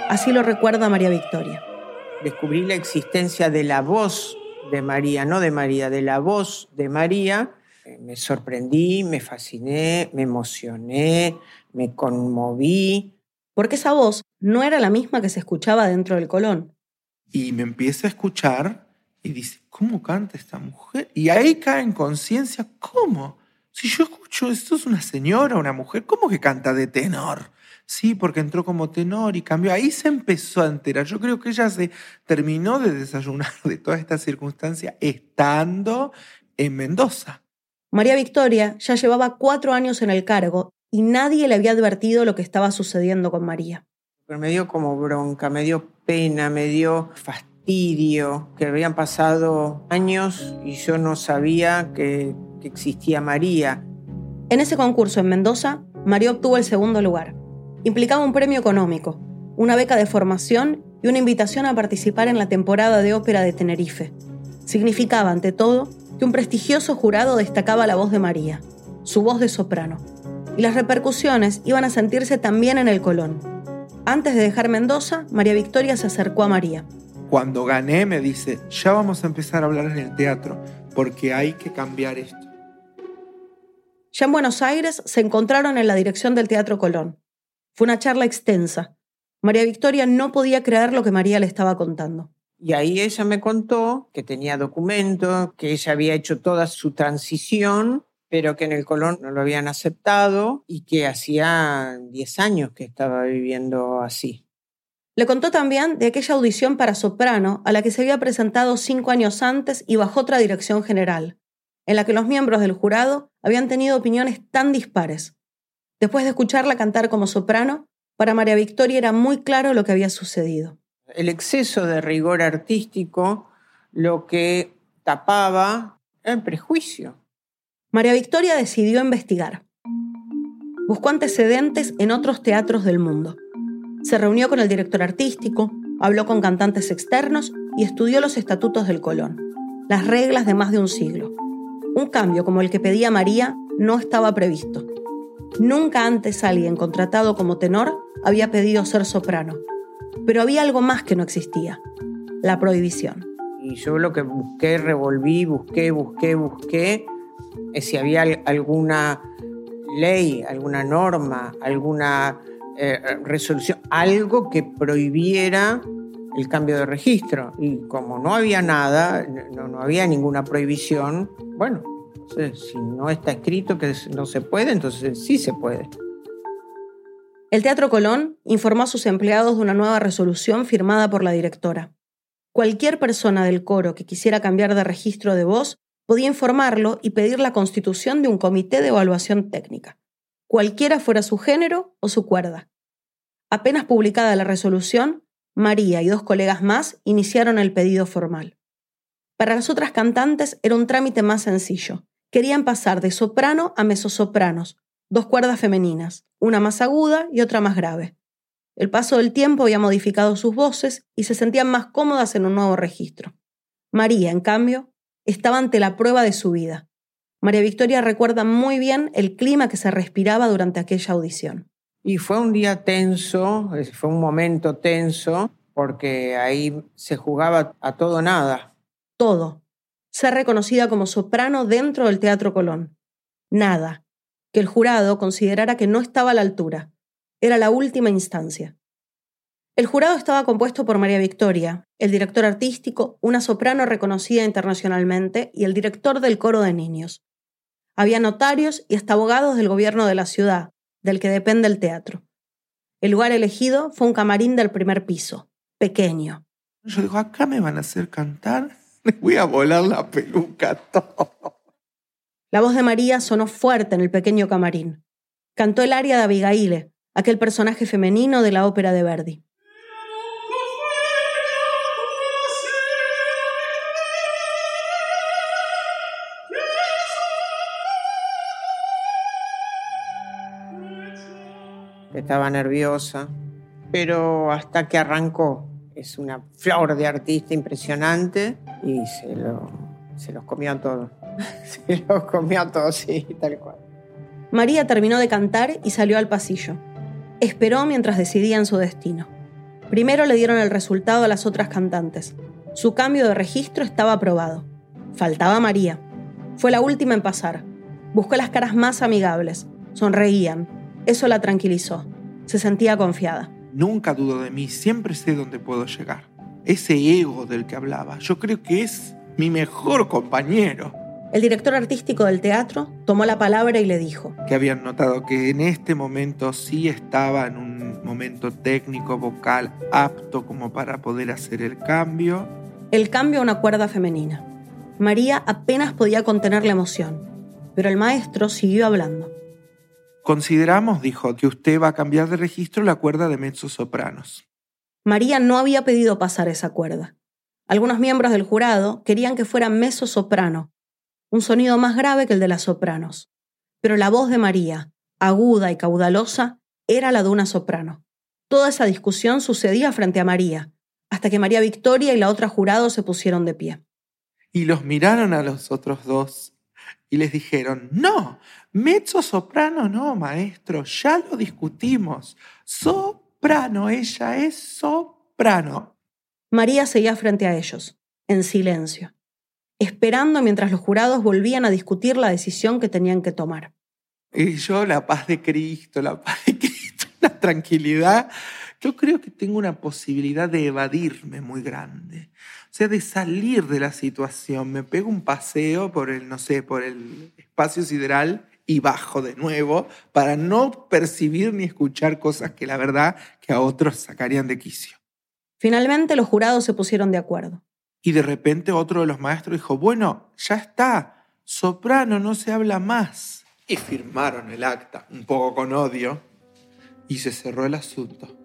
Así lo recuerda María Victoria. Descubrí la existencia de la voz de María, no de María, de la voz de María. Eh, me sorprendí, me fasciné, me emocioné, me conmoví. Porque esa voz no era la misma que se escuchaba dentro del Colón. Y me empieza a escuchar y dice, ¿cómo canta esta mujer? Y ahí cae en conciencia, ¿cómo? Si yo escucho, esto es una señora, una mujer, ¿cómo que canta de tenor? Sí, porque entró como tenor y cambió. Ahí se empezó a enterar. Yo creo que ella se terminó de desayunar de toda esta circunstancia estando en Mendoza. María Victoria ya llevaba cuatro años en el cargo y nadie le había advertido lo que estaba sucediendo con María. Pero me dio como bronca, me dio pena, me dio fastidio, que habían pasado años y yo no sabía que, que existía María. En ese concurso en Mendoza, María obtuvo el segundo lugar implicaba un premio económico, una beca de formación y una invitación a participar en la temporada de ópera de Tenerife. Significaba, ante todo, que un prestigioso jurado destacaba la voz de María, su voz de soprano, y las repercusiones iban a sentirse también en el Colón. Antes de dejar Mendoza, María Victoria se acercó a María. Cuando gané me dice, ya vamos a empezar a hablar en el teatro, porque hay que cambiar esto. Ya en Buenos Aires se encontraron en la dirección del Teatro Colón. Fue una charla extensa. María Victoria no podía creer lo que María le estaba contando. Y ahí ella me contó que tenía documentos, que ella había hecho toda su transición, pero que en el Colón no lo habían aceptado y que hacía 10 años que estaba viviendo así. Le contó también de aquella audición para soprano a la que se había presentado cinco años antes y bajo otra dirección general, en la que los miembros del jurado habían tenido opiniones tan dispares. Después de escucharla cantar como soprano, para María Victoria era muy claro lo que había sucedido. El exceso de rigor artístico lo que tapaba el prejuicio. María Victoria decidió investigar. Buscó antecedentes en otros teatros del mundo. Se reunió con el director artístico, habló con cantantes externos y estudió los estatutos del Colón, las reglas de más de un siglo. Un cambio como el que pedía María no estaba previsto. Nunca antes alguien contratado como tenor había pedido ser soprano. Pero había algo más que no existía, la prohibición. Y yo lo que busqué, revolví, busqué, busqué, busqué, es si había alguna ley, alguna norma, alguna eh, resolución, algo que prohibiera el cambio de registro. Y como no había nada, no, no había ninguna prohibición, bueno, si no está escrito que no se puede, entonces sí se puede. El Teatro Colón informó a sus empleados de una nueva resolución firmada por la directora. Cualquier persona del coro que quisiera cambiar de registro de voz podía informarlo y pedir la constitución de un comité de evaluación técnica, cualquiera fuera su género o su cuerda. Apenas publicada la resolución, María y dos colegas más iniciaron el pedido formal. Para las otras cantantes era un trámite más sencillo. Querían pasar de soprano a mesosopranos, dos cuerdas femeninas, una más aguda y otra más grave. El paso del tiempo había modificado sus voces y se sentían más cómodas en un nuevo registro. María, en cambio, estaba ante la prueba de su vida. María Victoria recuerda muy bien el clima que se respiraba durante aquella audición. Y fue un día tenso, fue un momento tenso, porque ahí se jugaba a todo nada. Todo. Ser reconocida como soprano dentro del Teatro Colón. Nada. Que el jurado considerara que no estaba a la altura. Era la última instancia. El jurado estaba compuesto por María Victoria, el director artístico, una soprano reconocida internacionalmente y el director del coro de niños. Había notarios y hasta abogados del gobierno de la ciudad, del que depende el teatro. El lugar elegido fue un camarín del primer piso, pequeño. Yo digo, acá me van a hacer cantar, me voy a volar la peluca todo. La voz de María sonó fuerte en el pequeño camarín. Cantó el aria de Abigail, aquel personaje femenino de la ópera de Verdi. Estaba nerviosa, pero hasta que arrancó. Es una flor de artista impresionante y se, lo, se los comió a todos. se los comió a todos, sí, tal cual. María terminó de cantar y salió al pasillo. Esperó mientras decidían su destino. Primero le dieron el resultado a las otras cantantes. Su cambio de registro estaba aprobado. Faltaba María. Fue la última en pasar. Buscó las caras más amigables. Sonreían. Eso la tranquilizó. Se sentía confiada. Nunca dudo de mí, siempre sé dónde puedo llegar. Ese ego del que hablaba, yo creo que es mi mejor compañero. El director artístico del teatro tomó la palabra y le dijo que habían notado que en este momento sí estaba en un momento técnico, vocal, apto como para poder hacer el cambio. El cambio a una cuerda femenina. María apenas podía contener la emoción, pero el maestro siguió hablando. Consideramos, dijo, que usted va a cambiar de registro la cuerda de mezzo-sopranos. María no había pedido pasar esa cuerda. Algunos miembros del jurado querían que fuera mezzo-soprano, un sonido más grave que el de las sopranos. Pero la voz de María, aguda y caudalosa, era la de una soprano. Toda esa discusión sucedía frente a María, hasta que María Victoria y la otra jurado se pusieron de pie. Y los miraron a los otros dos y les dijeron, no, mezzo soprano no, maestro, ya lo discutimos. Soprano, ella es soprano. María seguía frente a ellos, en silencio, esperando mientras los jurados volvían a discutir la decisión que tenían que tomar. Y yo, la paz de Cristo, la paz de Cristo, la tranquilidad. Yo creo que tengo una posibilidad de evadirme muy grande sea, de salir de la situación. Me pego un paseo por el, no sé, por el espacio sideral y bajo de nuevo para no percibir ni escuchar cosas que la verdad que a otros sacarían de quicio. Finalmente los jurados se pusieron de acuerdo. Y de repente otro de los maestros dijo, bueno, ya está, soprano, no se habla más. Y firmaron el acta, un poco con odio, y se cerró el asunto.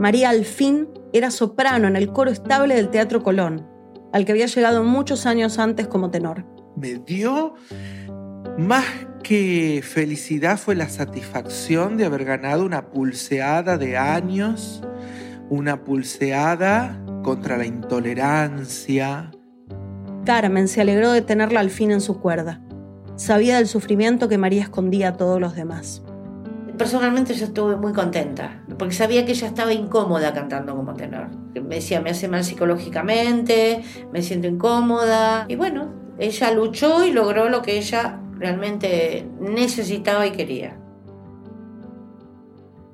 María al fin era soprano en el coro estable del Teatro Colón, al que había llegado muchos años antes como tenor. Me dio más que felicidad fue la satisfacción de haber ganado una pulseada de años, una pulseada contra la intolerancia. Carmen se alegró de tenerla al fin en su cuerda. Sabía del sufrimiento que María escondía a todos los demás personalmente yo estuve muy contenta, porque sabía que ella estaba incómoda cantando como tenor. Me decía, me hace mal psicológicamente, me siento incómoda. Y bueno, ella luchó y logró lo que ella realmente necesitaba y quería.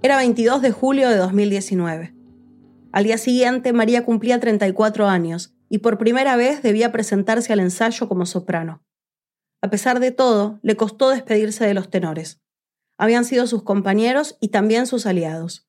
Era 22 de julio de 2019. Al día siguiente, María cumplía 34 años y por primera vez debía presentarse al ensayo como soprano. A pesar de todo, le costó despedirse de los tenores. Habían sido sus compañeros y también sus aliados.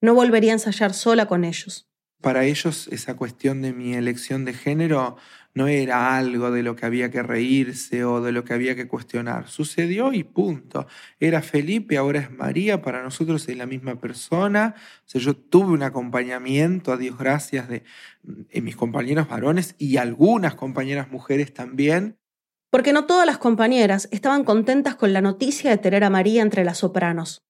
No volvería a ensayar sola con ellos. Para ellos esa cuestión de mi elección de género no era algo de lo que había que reírse o de lo que había que cuestionar. Sucedió y punto. Era Felipe, ahora es María, para nosotros es la misma persona. O sea, yo tuve un acompañamiento, a Dios gracias, de, de mis compañeros varones y algunas compañeras mujeres también. Porque no todas las compañeras estaban contentas con la noticia de tener a María entre las sopranos.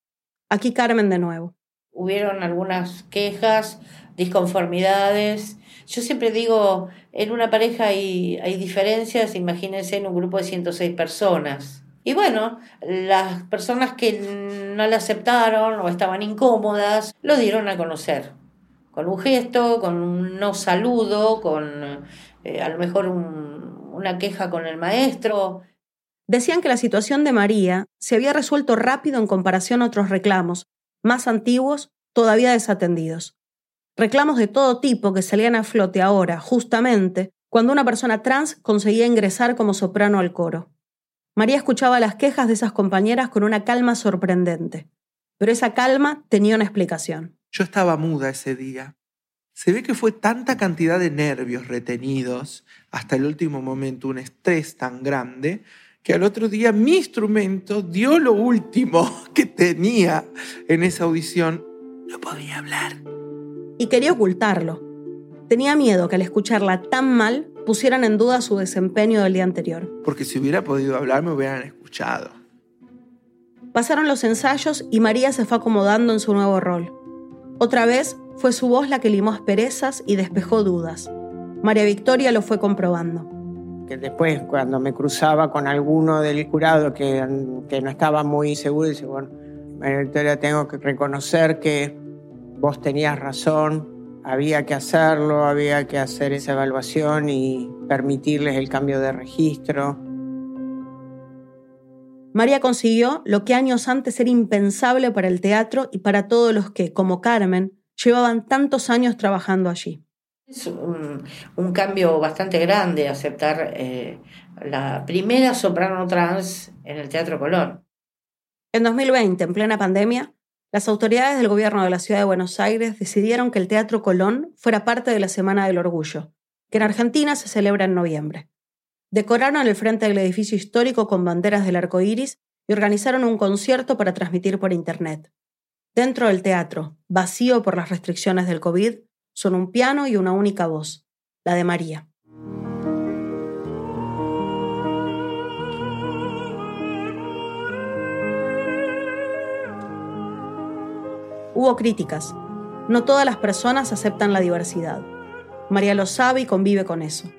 Aquí Carmen de nuevo. Hubieron algunas quejas, disconformidades. Yo siempre digo, en una pareja hay, hay diferencias, imagínense en un grupo de 106 personas. Y bueno, las personas que no la aceptaron o estaban incómodas, lo dieron a conocer. Con un gesto, con un no saludo, con eh, a lo mejor un, una queja con el maestro. Decían que la situación de María se había resuelto rápido en comparación a otros reclamos, más antiguos, todavía desatendidos. Reclamos de todo tipo que salían a flote ahora, justamente, cuando una persona trans conseguía ingresar como soprano al coro. María escuchaba las quejas de esas compañeras con una calma sorprendente, pero esa calma tenía una explicación. Yo estaba muda ese día. Se ve que fue tanta cantidad de nervios retenidos hasta el último momento, un estrés tan grande, que al otro día mi instrumento dio lo último que tenía en esa audición. No podía hablar. Y quería ocultarlo. Tenía miedo que al escucharla tan mal pusieran en duda su desempeño del día anterior. Porque si hubiera podido hablar me hubieran escuchado. Pasaron los ensayos y María se fue acomodando en su nuevo rol. Otra vez fue su voz la que limó asperezas y despejó dudas. María Victoria lo fue comprobando. Que después, cuando me cruzaba con alguno del jurado que, que no estaba muy seguro, dice, bueno, María Victoria, tengo que reconocer que vos tenías razón, había que hacerlo, había que hacer esa evaluación y permitirles el cambio de registro. María consiguió lo que años antes era impensable para el teatro y para todos los que, como Carmen, llevaban tantos años trabajando allí. Es un, un cambio bastante grande aceptar eh, la primera soprano trans en el Teatro Colón. En 2020, en plena pandemia, las autoridades del gobierno de la ciudad de Buenos Aires decidieron que el Teatro Colón fuera parte de la Semana del Orgullo, que en Argentina se celebra en noviembre. Decoraron el frente del edificio histórico con banderas del arco iris y organizaron un concierto para transmitir por internet. Dentro del teatro, vacío por las restricciones del COVID, son un piano y una única voz, la de María. Hubo críticas. No todas las personas aceptan la diversidad. María lo sabe y convive con eso.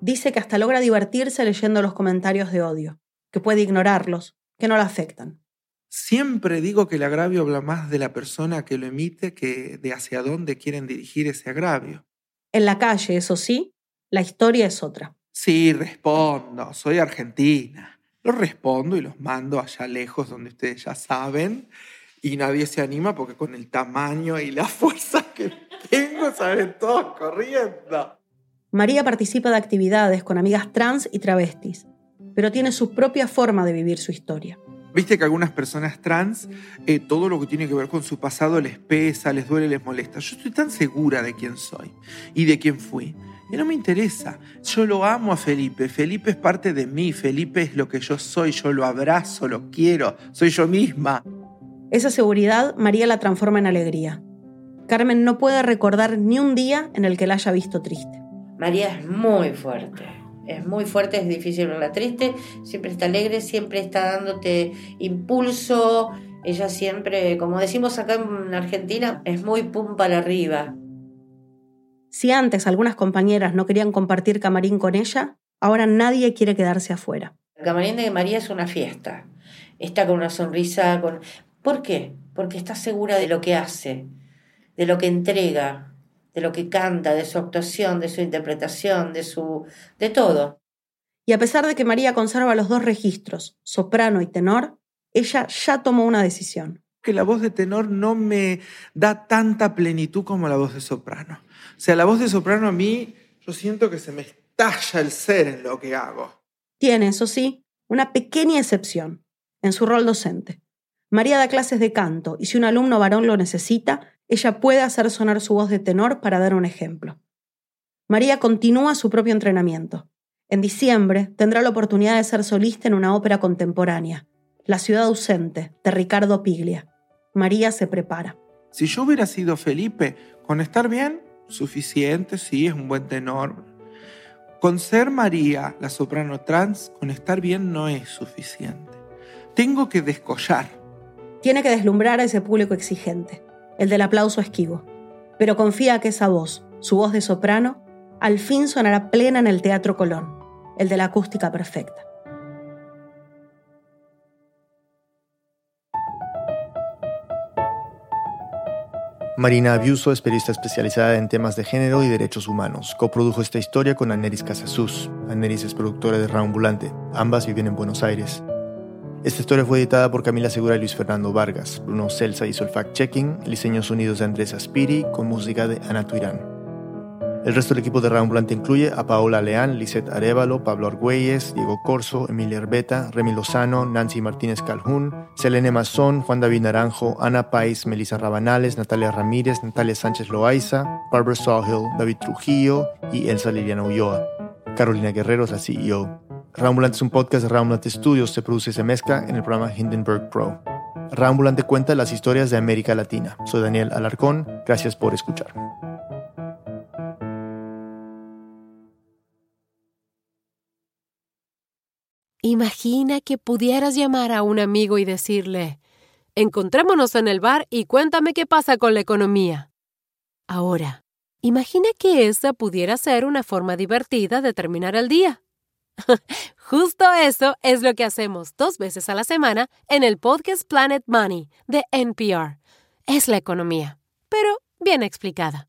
Dice que hasta logra divertirse leyendo los comentarios de odio, que puede ignorarlos, que no la afectan. Siempre digo que el agravio habla más de la persona que lo emite que de hacia dónde quieren dirigir ese agravio. En la calle, eso sí, la historia es otra. Sí, respondo, soy argentina. Los respondo y los mando allá lejos donde ustedes ya saben y nadie se anima porque con el tamaño y la fuerza que tengo salen todos corriendo. María participa de actividades con amigas trans y travestis, pero tiene su propia forma de vivir su historia. Viste que algunas personas trans, eh, todo lo que tiene que ver con su pasado les pesa, les duele, les molesta. Yo estoy tan segura de quién soy y de quién fui. Y no me interesa. Yo lo amo a Felipe. Felipe es parte de mí. Felipe es lo que yo soy. Yo lo abrazo, lo quiero. Soy yo misma. Esa seguridad María la transforma en alegría. Carmen no puede recordar ni un día en el que la haya visto triste. María es muy fuerte. Es muy fuerte, es difícil verla triste, siempre está alegre, siempre está dándote impulso. Ella siempre, como decimos acá en Argentina, es muy pum para arriba. Si antes algunas compañeras no querían compartir camarín con ella, ahora nadie quiere quedarse afuera. El camarín de María es una fiesta. Está con una sonrisa, con... ¿Por qué? Porque está segura de lo que hace, de lo que entrega, de lo que canta, de su actuación, de su interpretación, de su. de todo. Y a pesar de que María conserva los dos registros, soprano y tenor, ella ya tomó una decisión. Que la voz de tenor no me da tanta plenitud como la voz de soprano. O sea, la voz de soprano a mí, yo siento que se me estalla el ser en lo que hago. Tiene, eso sí, Una pequeña excepción, en su rol docente. María da clases de canto y si un alumno varón lo necesita, ella puede hacer sonar su voz de tenor para dar un ejemplo. María continúa su propio entrenamiento. En diciembre tendrá la oportunidad de ser solista en una ópera contemporánea, La ciudad ausente, de Ricardo Piglia. María se prepara. Si yo hubiera sido Felipe, con estar bien, suficiente, sí, es un buen tenor. Con ser María, la soprano trans, con estar bien no es suficiente. Tengo que descollar. Tiene que deslumbrar a ese público exigente, el del aplauso esquivo. Pero confía que esa voz, su voz de soprano, al fin sonará plena en el Teatro Colón, el de la acústica perfecta. Marina Abiuso es periodista especializada en temas de género y derechos humanos. Coprodujo esta historia con Aneris Casasus. Aneris es productora de Raambulante. Ambas viven en Buenos Aires. Esta historia fue editada por Camila Segura y Luis Fernando Vargas. Bruno Celsa hizo el fact-checking, el diseño sonidos de Andrés Aspiri, con música de Ana Tuirán. El resto del equipo de Raambulante incluye a Paola Leán, Lisette Arevalo, Pablo Argüelles, Diego Corso, Emilia Herbeta, Remy Lozano, Nancy Martínez Calhoun, Selene Mazón, Juan David Naranjo, Ana Pais, Melissa Rabanales, Natalia Ramírez, Natalia Sánchez Loaiza, Barbara Sawhill, David Trujillo y Elsa Liliana Ulloa. Carolina Guerrero es la CEO. Raambulante es un podcast de Raambulante Studios, se produce y se mezcla en el programa Hindenburg Pro. Raambulante cuenta las historias de América Latina. Soy Daniel Alarcón, gracias por escuchar. Imagina que pudieras llamar a un amigo y decirle, encontrémonos en el bar y cuéntame qué pasa con la economía. Ahora, imagina que esa pudiera ser una forma divertida de terminar el día. Justo eso es lo que hacemos dos veces a la semana en el podcast Planet Money de NPR. Es la economía, pero bien explicada.